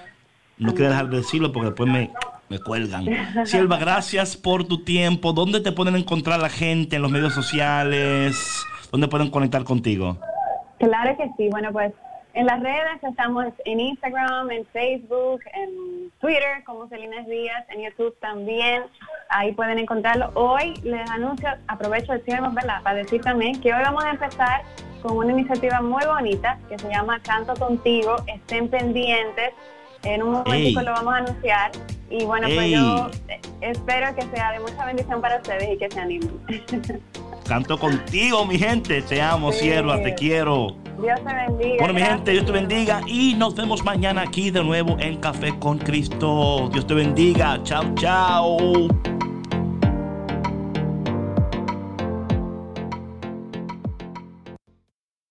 Speaker 2: no quiero dejar de decirlo porque después me, me cuelgan. Sierva, gracias por tu tiempo. ¿Dónde te pueden encontrar la gente en los medios sociales? ¿Dónde pueden conectar contigo?
Speaker 3: Claro que sí. Bueno, pues en las redes estamos en Instagram, en Facebook, en Twitter como Celina Díaz, en YouTube también. Ahí pueden encontrarlo. Hoy les anuncio, aprovecho el tiempo, ¿verdad? Para decir también que hoy vamos a empezar con una iniciativa muy bonita que se llama Canto Contigo. Estén pendientes en un momento lo vamos a anunciar. Y bueno, pues yo espero que sea de mucha bendición para ustedes y que se animen. *laughs*
Speaker 2: Canto contigo, mi gente. Te amo, sierva, te quiero.
Speaker 3: Dios te bendiga.
Speaker 2: Bueno, mi gente, Dios te bendiga. Y nos vemos mañana aquí de nuevo en Café con Cristo. Dios te bendiga. Chao, chao.